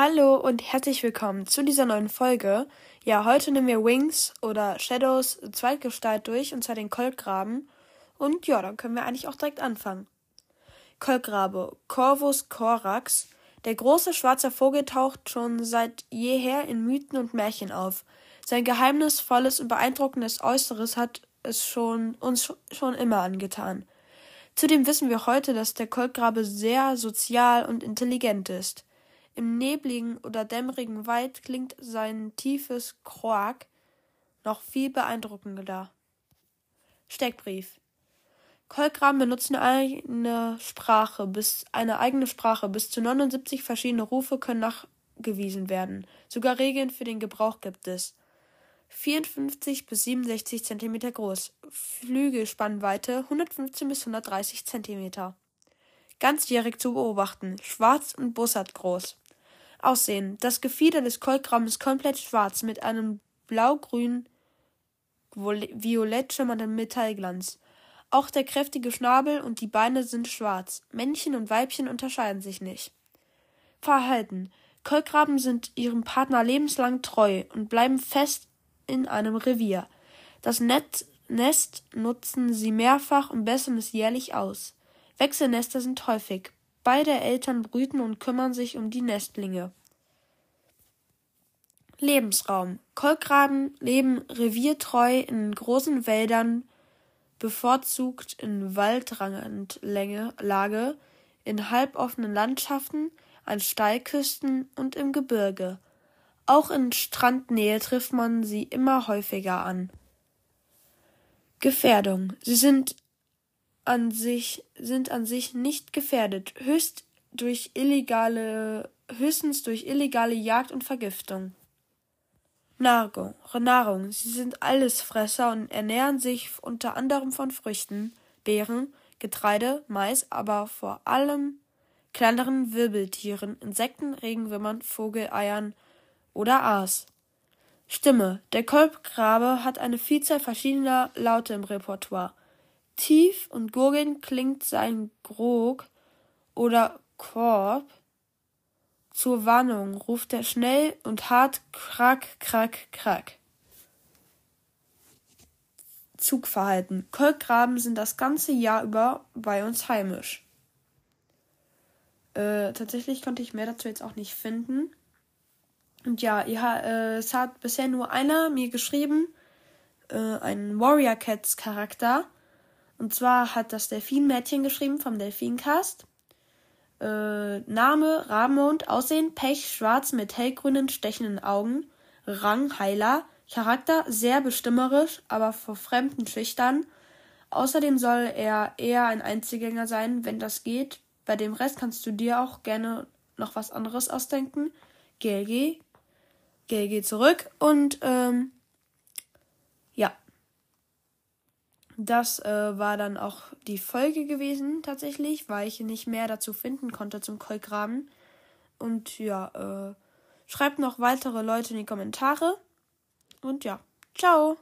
Hallo und herzlich willkommen zu dieser neuen Folge. Ja, heute nehmen wir Wings oder Shadows Zweitgestalt durch, und zwar den Kolkraben. Und ja, dann können wir eigentlich auch direkt anfangen. Kolkrabe, Corvus corax. Der große schwarze Vogel taucht schon seit jeher in Mythen und Märchen auf. Sein geheimnisvolles und beeindruckendes Äußeres hat es schon, uns schon immer angetan. Zudem wissen wir heute, dass der Kolkrabe sehr sozial und intelligent ist. Im nebligen oder dämmerigen Wald klingt sein tiefes Kroak noch viel beeindruckender. Steckbrief Kolkraben benutzen eine Sprache, bis eine eigene Sprache. Bis zu 79 verschiedene Rufe können nachgewiesen werden. Sogar Regeln für den Gebrauch gibt es. 54 bis 67 cm groß. Flügelspannweite 115 bis 130 cm. Ganzjährig zu beobachten. Schwarz und bussard groß. Aussehen. Das Gefieder des Kolkrabben ist komplett schwarz mit einem blau-grün violett schimmernden Metallglanz. Auch der kräftige Schnabel und die Beine sind schwarz. Männchen und Weibchen unterscheiden sich nicht. Verhalten. Kolkraben sind ihrem Partner lebenslang treu und bleiben fest in einem Revier. Das Net Nest nutzen sie mehrfach und bessern es jährlich aus. Wechselnester sind häufig. Beide Eltern brüten und kümmern sich um die Nestlinge. Lebensraum. Kolkraben leben reviertreu in großen Wäldern, bevorzugt in Waldrandlage, in halboffenen Landschaften, an Steilküsten und im Gebirge. Auch in Strandnähe trifft man sie immer häufiger an. Gefährdung. Sie sind an sich, sind an sich nicht gefährdet, höchst durch illegale, höchstens durch illegale Jagd und Vergiftung. Nahrung. Nahrung. Sie sind Allesfresser und ernähren sich unter anderem von Früchten, Beeren, Getreide, Mais, aber vor allem kleineren Wirbeltieren, Insekten, Regenwürmern, Vogeleiern oder Aas. Stimme. Der Kolbgrabe hat eine Vielzahl verschiedener Laute im Repertoire. Tief und gurgelnd klingt sein Grog oder Korb. Zur Warnung ruft er schnell und hart krack, krack, krack. Zugverhalten. Kolkraben sind das ganze Jahr über bei uns heimisch. Äh, tatsächlich konnte ich mehr dazu jetzt auch nicht finden. Und ja, ja äh, es hat bisher nur einer mir geschrieben, äh, ein Warrior Cats Charakter. Und zwar hat das Delfin-Mädchen geschrieben vom Delfincast. Äh, Name, Rabenmond, Aussehen, Pech, schwarz mit hellgrünen, stechenden Augen. Rang, Heiler. Charakter, sehr bestimmerisch, aber vor Fremden schüchtern. Außerdem soll er eher ein Einzelgänger sein, wenn das geht. Bei dem Rest kannst du dir auch gerne noch was anderes ausdenken. GLG. GLG zurück. Und, ähm, ja. Das äh, war dann auch die Folge gewesen, tatsächlich, weil ich nicht mehr dazu finden konnte zum Kolkraben. Und ja, äh, schreibt noch weitere Leute in die Kommentare. Und ja, ciao!